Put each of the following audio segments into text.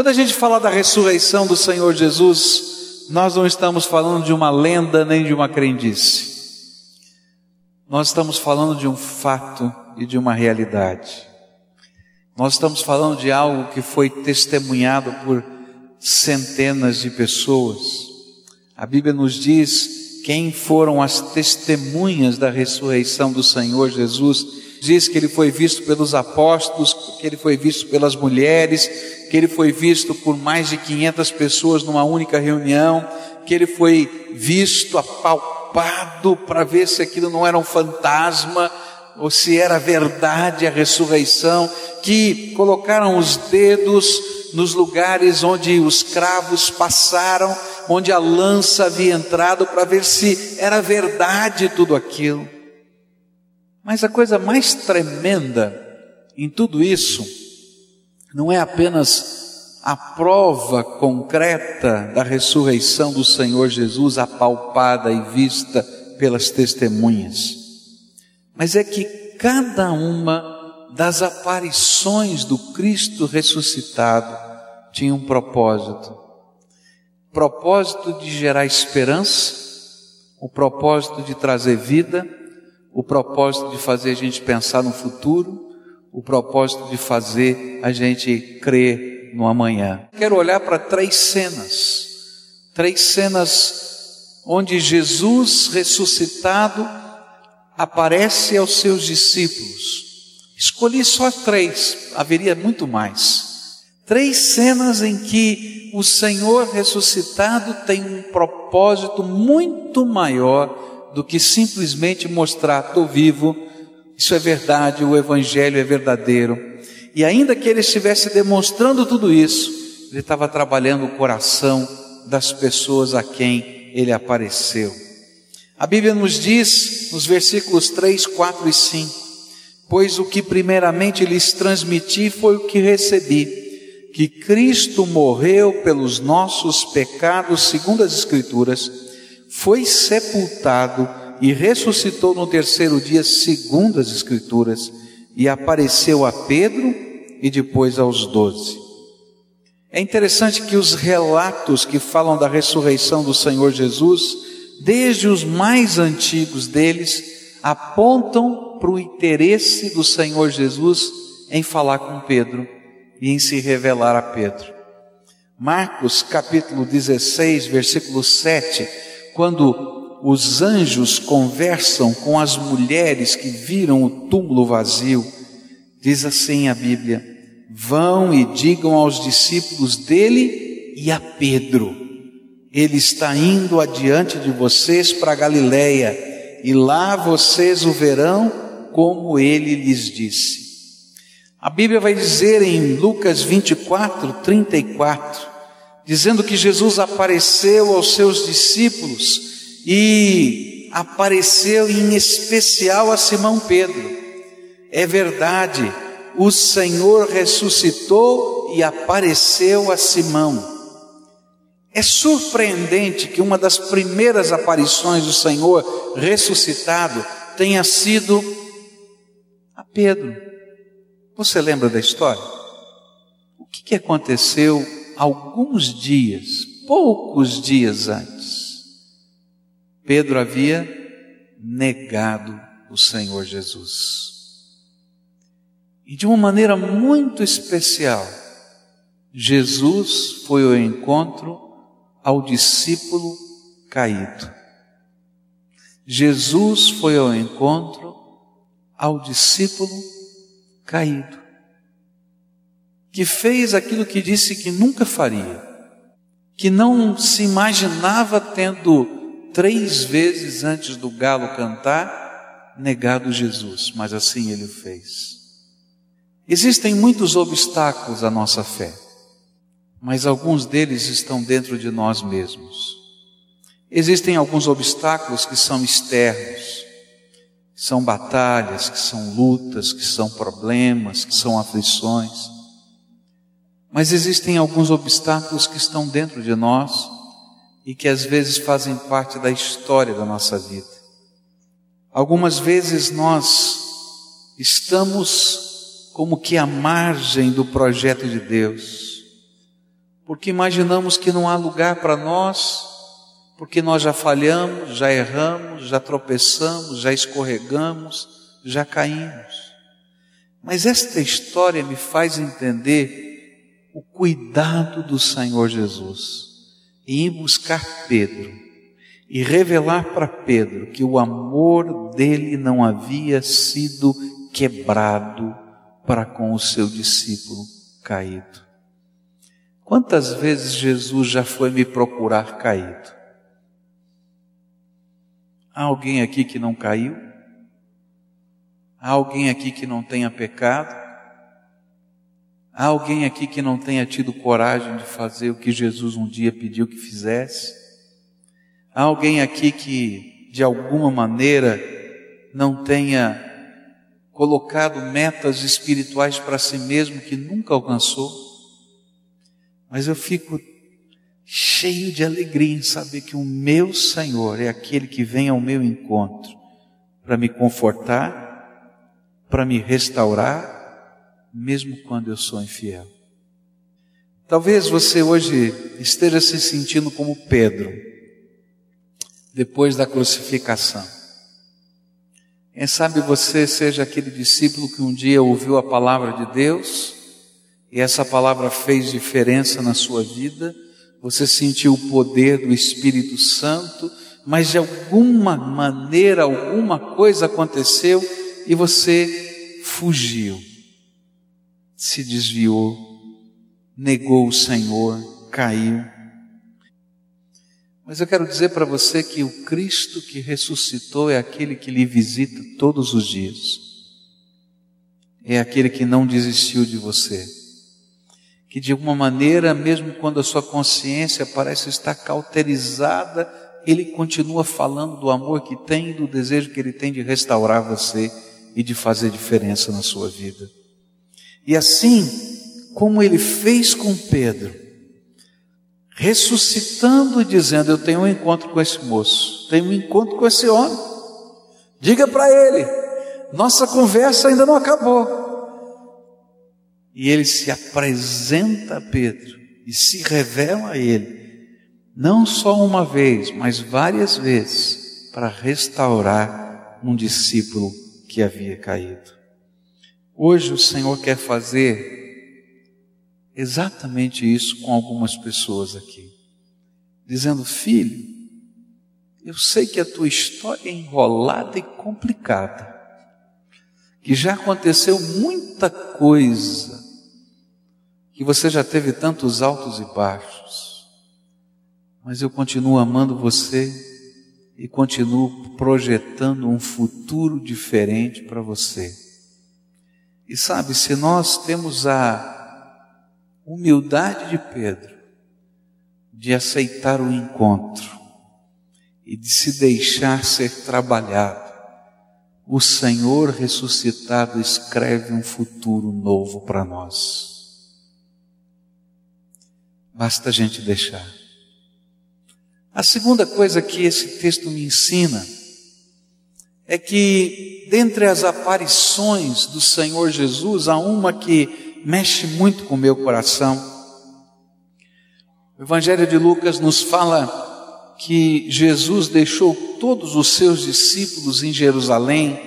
Quando a gente fala da ressurreição do Senhor Jesus, nós não estamos falando de uma lenda nem de uma crendice. Nós estamos falando de um fato e de uma realidade. Nós estamos falando de algo que foi testemunhado por centenas de pessoas. A Bíblia nos diz quem foram as testemunhas da ressurreição do Senhor Jesus. Diz que ele foi visto pelos apóstolos, que ele foi visto pelas mulheres, que ele foi visto por mais de 500 pessoas numa única reunião, que ele foi visto, apalpado para ver se aquilo não era um fantasma, ou se era verdade a ressurreição, que colocaram os dedos nos lugares onde os cravos passaram, onde a lança havia entrado, para ver se era verdade tudo aquilo. Mas a coisa mais tremenda em tudo isso não é apenas a prova concreta da ressurreição do Senhor Jesus, apalpada e vista pelas testemunhas mas é que cada uma das aparições do Cristo ressuscitado tinha um propósito. Propósito de gerar esperança, o propósito de trazer vida, o propósito de fazer a gente pensar no futuro, o propósito de fazer a gente crer no amanhã. Quero olhar para três cenas, três cenas onde Jesus ressuscitado aparece aos seus discípulos. Escolhi só três, haveria muito mais. Três cenas em que o Senhor ressuscitado tem um propósito muito maior do que simplesmente mostrar, estou vivo, isso é verdade, o Evangelho é verdadeiro. E ainda que ele estivesse demonstrando tudo isso, ele estava trabalhando o coração das pessoas a quem ele apareceu. A Bíblia nos diz, nos versículos 3, 4 e 5, pois o que primeiramente lhes transmiti foi o que recebi, que Cristo morreu pelos nossos pecados, segundo as Escrituras, foi sepultado e ressuscitou no terceiro dia, segundo as Escrituras, e apareceu a Pedro e depois aos doze. É interessante que os relatos que falam da ressurreição do Senhor Jesus, desde os mais antigos deles, apontam para o interesse do Senhor Jesus em falar com Pedro e em se revelar a Pedro. Marcos capítulo 16, versículo 7, quando os anjos conversam com as mulheres que viram o túmulo vazio, diz assim a Bíblia: Vão e digam aos discípulos dele e a Pedro ele está indo adiante de vocês para Galiléia, e lá vocês o verão como ele lhes disse. A Bíblia vai dizer em Lucas 24, 34, dizendo que Jesus apareceu aos seus discípulos e apareceu em especial a Simão Pedro. É verdade, o Senhor ressuscitou e apareceu a Simão. É surpreendente que uma das primeiras aparições do Senhor ressuscitado tenha sido a Pedro. Você lembra da história? O que, aconteceu alguns dias, poucos dias antes? Pedro havia negado o Senhor Jesus. E de uma maneira muito especial, Jesus foi ao encontro ao discípulo caído. Jesus foi ao encontro ao discípulo caído, que fez aquilo que disse que nunca faria, que não se imaginava tendo três vezes antes do galo cantar negado Jesus, mas assim ele fez. Existem muitos obstáculos à nossa fé mas alguns deles estão dentro de nós mesmos. Existem alguns obstáculos que são externos, que são batalhas, que são lutas, que são problemas, que são aflições. Mas existem alguns obstáculos que estão dentro de nós e que às vezes fazem parte da história da nossa vida. Algumas vezes nós estamos como que à margem do projeto de Deus porque imaginamos que não há lugar para nós, porque nós já falhamos, já erramos, já tropeçamos, já escorregamos, já caímos. Mas esta história me faz entender o cuidado do Senhor Jesus em ir buscar Pedro e revelar para Pedro que o amor dele não havia sido quebrado para com o seu discípulo caído. Quantas vezes Jesus já foi me procurar caído? Há alguém aqui que não caiu? Há alguém aqui que não tenha pecado? Há alguém aqui que não tenha tido coragem de fazer o que Jesus um dia pediu que fizesse? Há alguém aqui que, de alguma maneira, não tenha colocado metas espirituais para si mesmo que nunca alcançou? Mas eu fico cheio de alegria em saber que o meu Senhor é aquele que vem ao meu encontro para me confortar, para me restaurar, mesmo quando eu sou infiel. Talvez você hoje esteja se sentindo como Pedro, depois da crucificação. Quem sabe você seja aquele discípulo que um dia ouviu a palavra de Deus e essa palavra fez diferença na sua vida, você sentiu o poder do Espírito Santo, mas de alguma maneira, alguma coisa aconteceu e você fugiu se desviou, negou o Senhor, caiu. Mas eu quero dizer para você que o Cristo que ressuscitou é aquele que lhe visita todos os dias. É aquele que não desistiu de você. Que de alguma maneira, mesmo quando a sua consciência parece estar cauterizada, ele continua falando do amor que tem e do desejo que ele tem de restaurar você e de fazer diferença na sua vida. E assim como ele fez com Pedro, ressuscitando e dizendo: Eu tenho um encontro com esse moço, tenho um encontro com esse homem. Diga para ele, nossa conversa ainda não acabou. E ele se apresenta a Pedro e se revela a ele, não só uma vez, mas várias vezes, para restaurar um discípulo que havia caído. Hoje o Senhor quer fazer exatamente isso com algumas pessoas aqui, dizendo: Filho, eu sei que a tua história é enrolada e complicada, que já aconteceu muita coisa, que você já teve tantos altos e baixos, mas eu continuo amando você e continuo projetando um futuro diferente para você. E sabe, se nós temos a humildade de Pedro, de aceitar o encontro e de se deixar ser trabalhado, o Senhor ressuscitado escreve um futuro novo para nós. Basta a gente deixar. A segunda coisa que esse texto me ensina é que, dentre as aparições do Senhor Jesus, há uma que mexe muito com o meu coração. O Evangelho de Lucas nos fala que Jesus deixou todos os seus discípulos em Jerusalém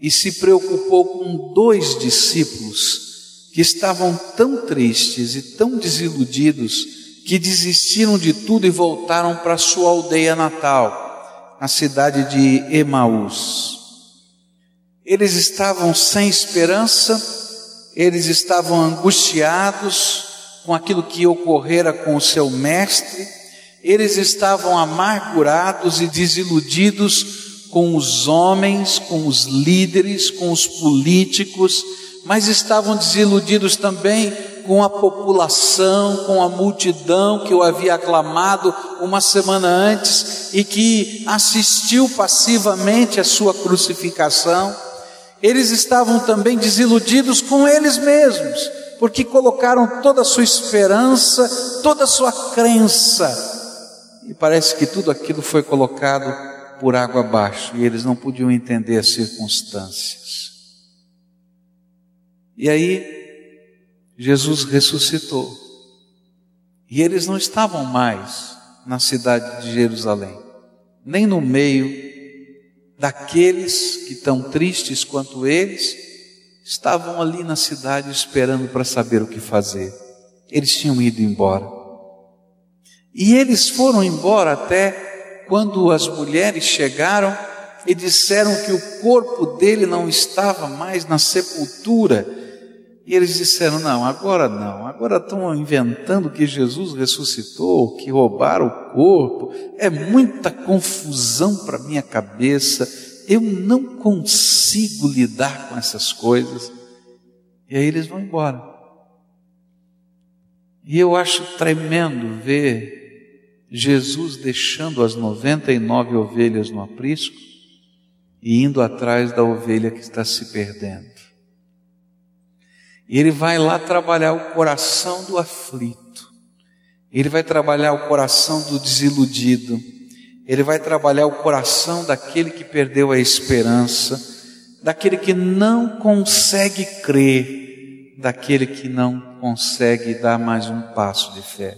e se preocupou com dois discípulos que estavam tão tristes e tão desiludidos que desistiram de tudo e voltaram para sua aldeia natal na cidade de Emaús. Eles estavam sem esperança, eles estavam angustiados com aquilo que ocorrera com o seu mestre, eles estavam amargurados e desiludidos com os homens, com os líderes, com os políticos, mas estavam desiludidos também com a população, com a multidão que o havia aclamado uma semana antes e que assistiu passivamente à sua crucificação. Eles estavam também desiludidos com eles mesmos, porque colocaram toda a sua esperança, toda a sua crença. E parece que tudo aquilo foi colocado por água abaixo e eles não podiam entender as circunstâncias. E aí, Jesus ressuscitou. E eles não estavam mais na cidade de Jerusalém, nem no meio daqueles que tão tristes quanto eles estavam ali na cidade esperando para saber o que fazer. Eles tinham ido embora. E eles foram embora até quando as mulheres chegaram e disseram que o corpo dele não estava mais na sepultura e eles disseram: não, agora não, agora estão inventando que Jesus ressuscitou, que roubaram o corpo, é muita confusão para minha cabeça, eu não consigo lidar com essas coisas. E aí eles vão embora. E eu acho tremendo ver Jesus deixando as 99 ovelhas no aprisco e indo atrás da ovelha que está se perdendo. Ele vai lá trabalhar o coração do aflito. Ele vai trabalhar o coração do desiludido. Ele vai trabalhar o coração daquele que perdeu a esperança, daquele que não consegue crer, daquele que não consegue dar mais um passo de fé.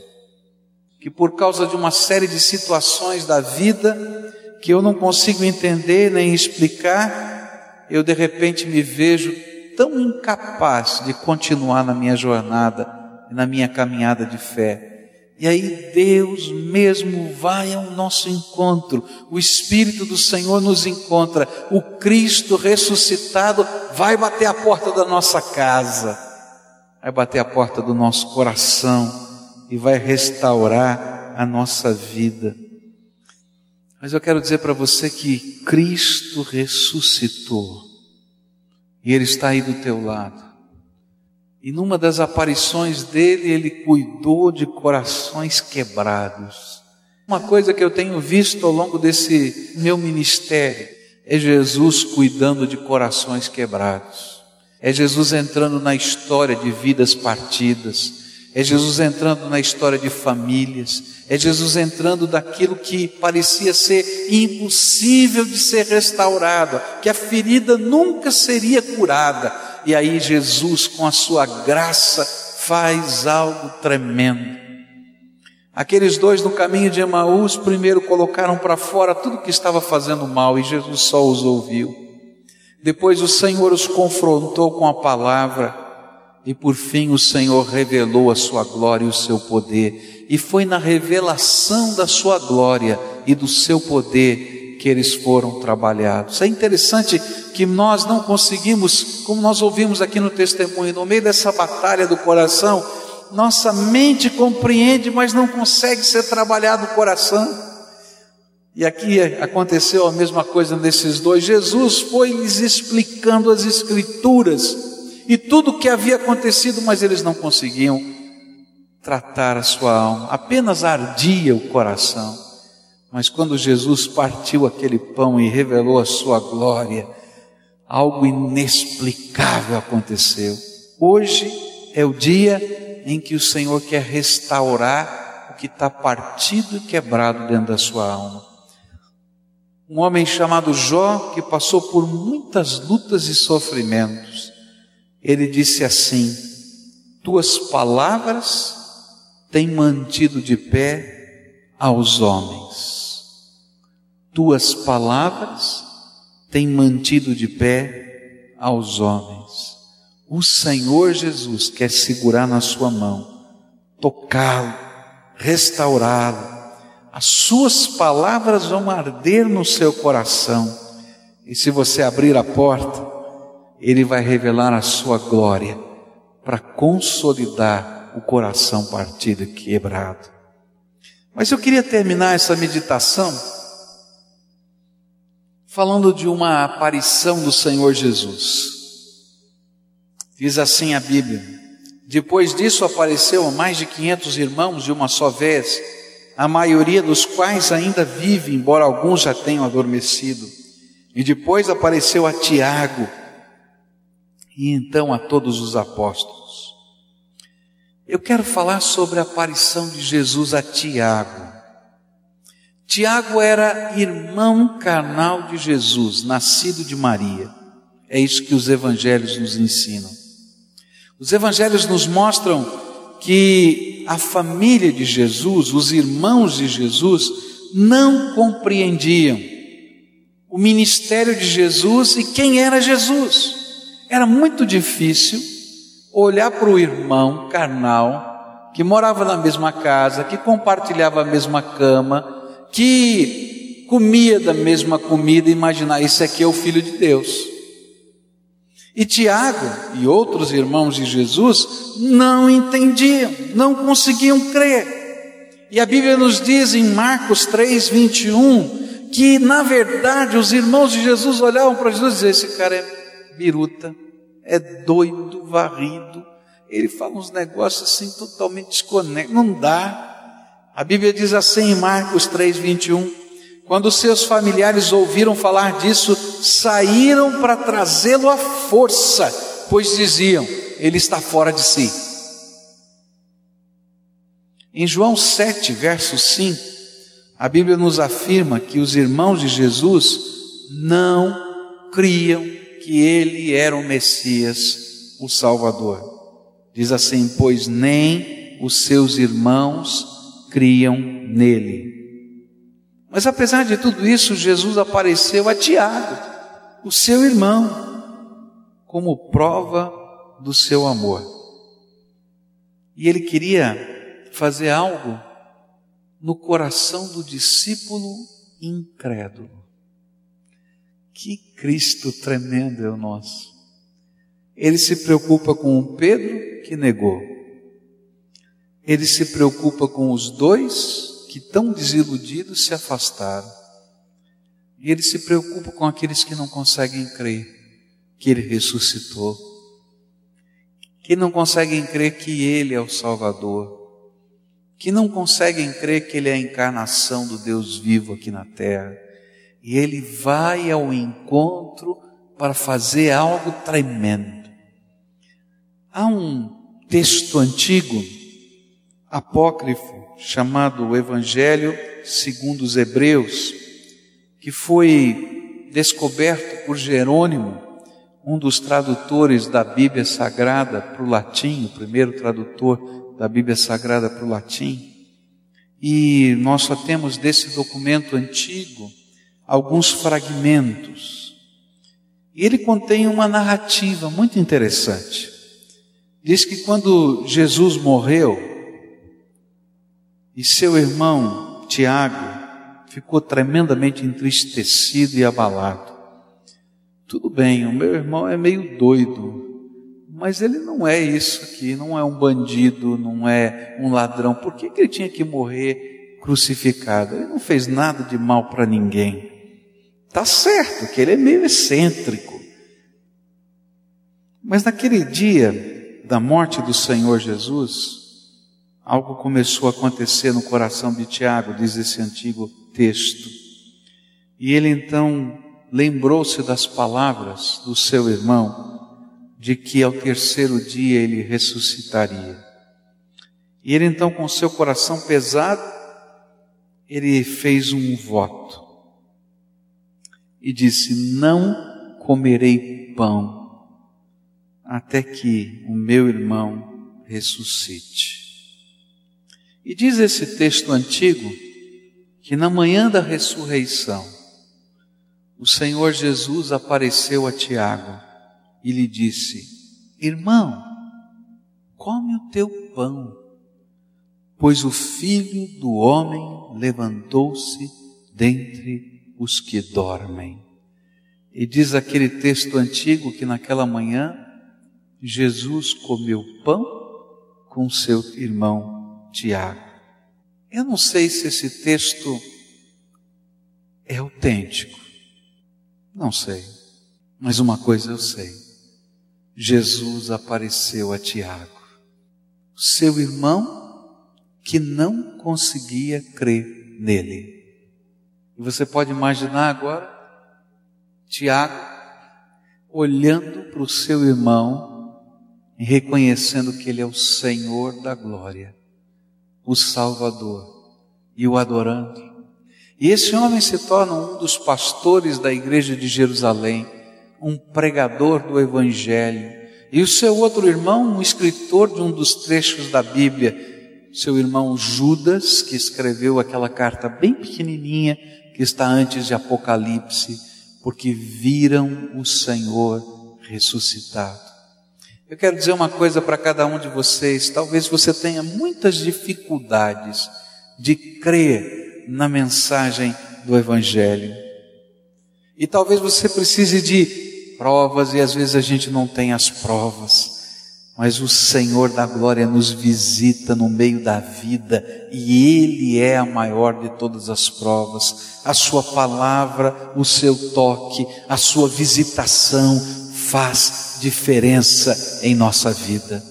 Que por causa de uma série de situações da vida que eu não consigo entender nem explicar, eu de repente me vejo tão incapaz de continuar na minha jornada, na minha caminhada de fé. E aí Deus mesmo vai ao nosso encontro, o Espírito do Senhor nos encontra, o Cristo ressuscitado vai bater a porta da nossa casa, vai bater a porta do nosso coração e vai restaurar a nossa vida. Mas eu quero dizer para você que Cristo ressuscitou. E Ele está aí do teu lado. E numa das aparições dele, Ele cuidou de corações quebrados. Uma coisa que eu tenho visto ao longo desse meu ministério é Jesus cuidando de corações quebrados. É Jesus entrando na história de vidas partidas é Jesus entrando na história de famílias, é Jesus entrando daquilo que parecia ser impossível de ser restaurado, que a ferida nunca seria curada, e aí Jesus, com a sua graça, faz algo tremendo. Aqueles dois no caminho de Emaús primeiro colocaram para fora tudo que estava fazendo mal e Jesus só os ouviu. Depois o Senhor os confrontou com a palavra e por fim o Senhor revelou a sua glória e o seu poder. E foi na revelação da sua glória e do seu poder que eles foram trabalhados. É interessante que nós não conseguimos, como nós ouvimos aqui no testemunho, no meio dessa batalha do coração, nossa mente compreende, mas não consegue ser trabalhado o coração. E aqui aconteceu a mesma coisa nesses dois. Jesus foi lhes explicando as Escrituras e tudo o que havia acontecido, mas eles não conseguiam tratar a sua alma, apenas ardia o coração. Mas quando Jesus partiu aquele pão e revelou a sua glória, algo inexplicável aconteceu. Hoje é o dia em que o Senhor quer restaurar o que está partido e quebrado dentro da sua alma. Um homem chamado Jó, que passou por muitas lutas e sofrimentos, ele disse assim: Tuas palavras têm mantido de pé aos homens. Tuas palavras têm mantido de pé aos homens. O Senhor Jesus quer segurar na sua mão, tocá-lo, restaurá-lo. As suas palavras vão arder no seu coração. E se você abrir a porta, ele vai revelar a sua glória para consolidar o coração partido e quebrado. Mas eu queria terminar essa meditação falando de uma aparição do Senhor Jesus. Diz assim a Bíblia: Depois disso apareceu a mais de 500 irmãos de uma só vez, a maioria dos quais ainda vive, embora alguns já tenham adormecido. E depois apareceu a Tiago, e então a todos os apóstolos. Eu quero falar sobre a aparição de Jesus a Tiago. Tiago era irmão carnal de Jesus, nascido de Maria. É isso que os evangelhos nos ensinam. Os evangelhos nos mostram que a família de Jesus, os irmãos de Jesus, não compreendiam o ministério de Jesus e quem era Jesus. Era muito difícil olhar para o irmão carnal, que morava na mesma casa, que compartilhava a mesma cama, que comia da mesma comida, e imaginar: esse aqui é o Filho de Deus. E Tiago e outros irmãos de Jesus não entendiam, não conseguiam crer. E a Bíblia nos diz em Marcos 3, 21, que na verdade os irmãos de Jesus olhavam para Jesus e diziam: Esse cara é biruta, é doido, varrido. Ele fala uns negócios assim totalmente desconexos, não dá. A Bíblia diz assim em Marcos 3, 21. Quando seus familiares ouviram falar disso, saíram para trazê-lo à força, pois diziam: ele está fora de si. Em João 7, verso 5, a Bíblia nos afirma que os irmãos de Jesus não criam que ele era o Messias, o Salvador. Diz assim: pois nem os seus irmãos criam nele. Mas apesar de tudo isso, Jesus apareceu a Tiago, o seu irmão, como prova do seu amor. E ele queria fazer algo no coração do discípulo incrédulo. Que Cristo tremendo é o nosso. Ele se preocupa com o Pedro que negou. Ele se preocupa com os dois que tão desiludidos se afastaram. E ele se preocupa com aqueles que não conseguem crer que ele ressuscitou, que não conseguem crer que ele é o Salvador, que não conseguem crer que ele é a encarnação do Deus vivo aqui na terra. E ele vai ao encontro para fazer algo tremendo. Há um texto antigo, apócrifo, chamado Evangelho segundo os Hebreus, que foi descoberto por Jerônimo, um dos tradutores da Bíblia Sagrada para o latim, o primeiro tradutor da Bíblia Sagrada para o latim. E nós só temos desse documento antigo alguns fragmentos. E ele contém uma narrativa muito interessante. Diz que quando Jesus morreu, e seu irmão Tiago ficou tremendamente entristecido e abalado. Tudo bem, o meu irmão é meio doido, mas ele não é isso aqui, não é um bandido, não é um ladrão. Por que, que ele tinha que morrer crucificado? Ele não fez nada de mal para ninguém. Tá certo que ele é meio excêntrico. Mas naquele dia da morte do Senhor Jesus, algo começou a acontecer no coração de Tiago, diz esse antigo texto. E ele então lembrou-se das palavras do seu irmão, de que ao terceiro dia ele ressuscitaria. E ele então, com seu coração pesado, ele fez um voto e disse: Não comerei pão até que o meu irmão ressuscite. E diz esse texto antigo que na manhã da ressurreição, o Senhor Jesus apareceu a Tiago e lhe disse: Irmão, come o teu pão, pois o filho do homem levantou-se dentre os que dormem. E diz aquele texto antigo que naquela manhã Jesus comeu pão com seu irmão Tiago. Eu não sei se esse texto é autêntico. Não sei. Mas uma coisa eu sei. Jesus apareceu a Tiago, seu irmão que não conseguia crer nele. E você pode imaginar agora Tiago olhando para o seu irmão e reconhecendo que ele é o Senhor da glória o Salvador e o adorando. E esse homem se torna um dos pastores da igreja de Jerusalém, um pregador do Evangelho, E o seu outro irmão, um escritor de um dos trechos da Bíblia, seu irmão Judas, que escreveu aquela carta bem pequenininha que está antes de Apocalipse, porque viram o Senhor ressuscitado. Eu quero dizer uma coisa para cada um de vocês, talvez você tenha muitas dificuldades de crer na mensagem do Evangelho. E talvez você precise de provas e às vezes a gente não tem as provas. Mas o Senhor da glória nos visita no meio da vida e Ele é a maior de todas as provas. A Sua palavra, o seu toque, a Sua visitação faz diferença em nossa vida.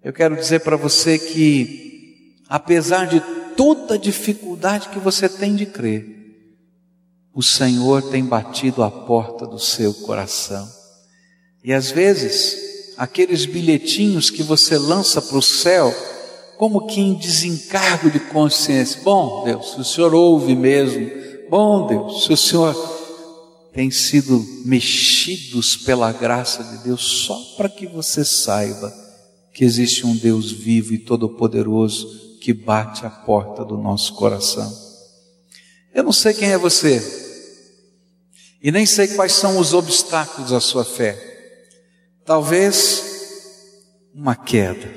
Eu quero dizer para você que, apesar de toda dificuldade que você tem de crer, o Senhor tem batido a porta do seu coração. E às vezes, aqueles bilhetinhos que você lança para o céu, como que em desencargo de consciência. Bom, Deus, se o Senhor ouve mesmo. Bom, Deus, se o Senhor tem sido mexidos pela graça de Deus só para que você saiba que existe um Deus vivo e todo-poderoso que bate a porta do nosso coração. Eu não sei quem é você, e nem sei quais são os obstáculos à sua fé. Talvez uma queda,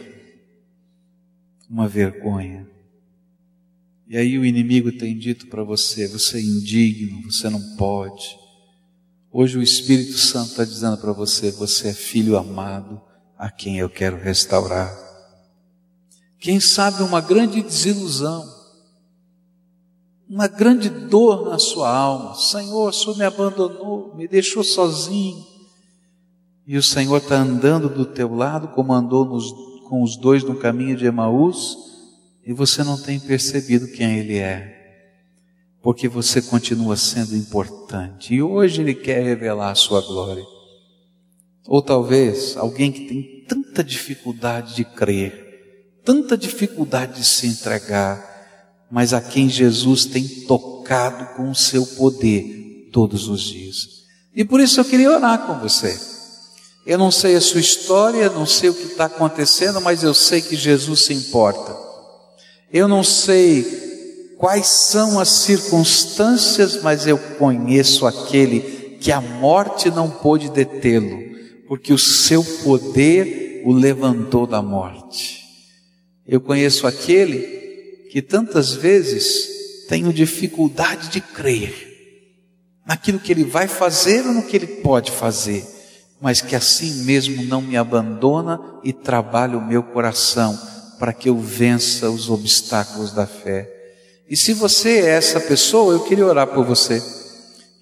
uma vergonha. E aí o inimigo tem dito para você: você é indigno, você não pode. Hoje o Espírito Santo está dizendo para você: você é filho amado, a quem eu quero restaurar. Quem sabe uma grande desilusão uma grande dor na sua alma. Senhor, o Senhor me abandonou, me deixou sozinho. E o Senhor está andando do teu lado, como andou nos, com os dois no caminho de Emaús, e você não tem percebido quem Ele é, porque você continua sendo importante. E hoje Ele quer revelar a sua glória. Ou talvez alguém que tem tanta dificuldade de crer, tanta dificuldade de se entregar, mas a quem Jesus tem tocado com o seu poder todos os dias. E por isso eu queria orar com você. Eu não sei a sua história, não sei o que está acontecendo, mas eu sei que Jesus se importa. Eu não sei quais são as circunstâncias, mas eu conheço aquele que a morte não pôde detê-lo, porque o seu poder o levantou da morte. Eu conheço aquele que tantas vezes tenho dificuldade de crer naquilo que Ele vai fazer ou no que Ele pode fazer, mas que assim mesmo não me abandona e trabalha o meu coração para que eu vença os obstáculos da fé. E se você é essa pessoa, eu queria orar por você.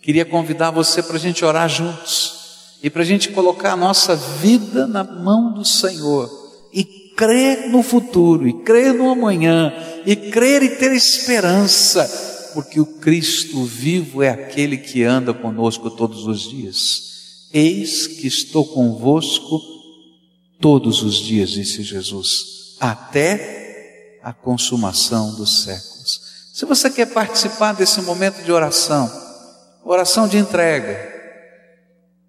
Queria convidar você para a gente orar juntos e para a gente colocar a nossa vida na mão do Senhor e crer no futuro, e crer no amanhã, e crer e ter esperança, porque o Cristo vivo é aquele que anda conosco todos os dias. Eis que estou convosco todos os dias, disse Jesus, até a consumação dos séculos. Se você quer participar desse momento de oração, oração de entrega,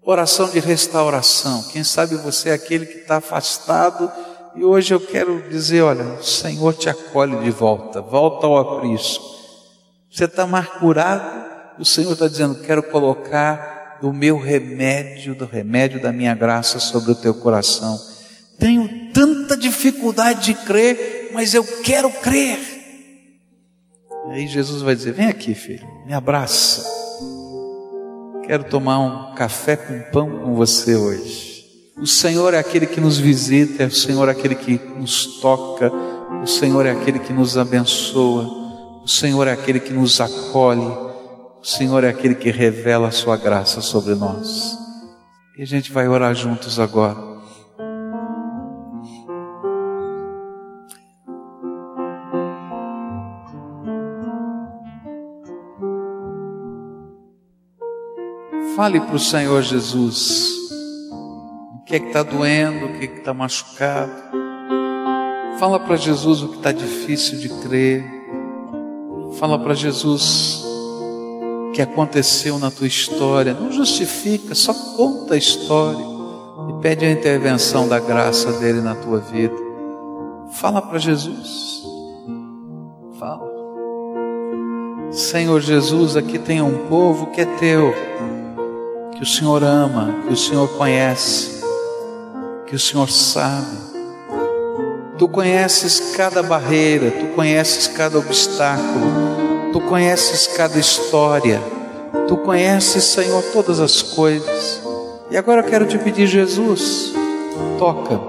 oração de restauração, quem sabe você é aquele que está afastado e hoje eu quero dizer: olha, o Senhor te acolhe de volta, volta ao aprisco. Você está mais curado, o Senhor está dizendo: quero colocar do meu remédio, do remédio da minha graça sobre o teu coração. Tenho tanta dificuldade de crer, mas eu quero crer. Aí Jesus vai dizer: vem aqui, filho, me abraça. Quero tomar um café com pão com você hoje. O Senhor é aquele que nos visita, é o Senhor é aquele que nos toca, o Senhor é aquele que nos abençoa, o Senhor é aquele que nos acolhe, o Senhor é aquele que revela a sua graça sobre nós. E a gente vai orar juntos agora. Fale para o Senhor Jesus que é que está doendo, o que é que está machucado. Fala para Jesus o que está difícil de crer. Fala para Jesus o que aconteceu na tua história. Não justifica, só conta a história. E Pede a intervenção da graça dele na tua vida. Fala para Jesus. Fala. Senhor Jesus, aqui tem um povo que é teu, que o Senhor ama, que o Senhor conhece, que o Senhor sabe. Tu conheces cada barreira, tu conheces cada obstáculo, tu conheces cada história, tu conheces, Senhor, todas as coisas. E agora eu quero te pedir, Jesus, toca.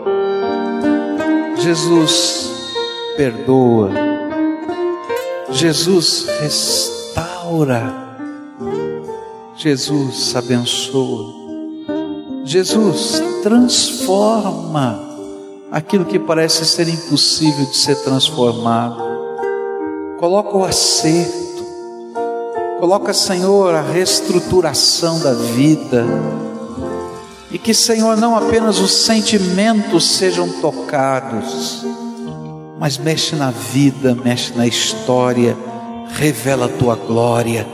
Jesus, perdoa. Jesus, restaura. Jesus, abençoa. Jesus, transforma aquilo que parece ser impossível de ser transformado. Coloca o acerto. Coloca, Senhor, a reestruturação da vida e que, Senhor, não apenas os sentimentos sejam tocados, mas mexe na vida, mexe na história, revela a tua glória.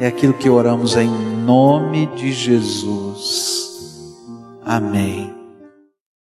É aquilo que oramos em nome de Jesus. Amém.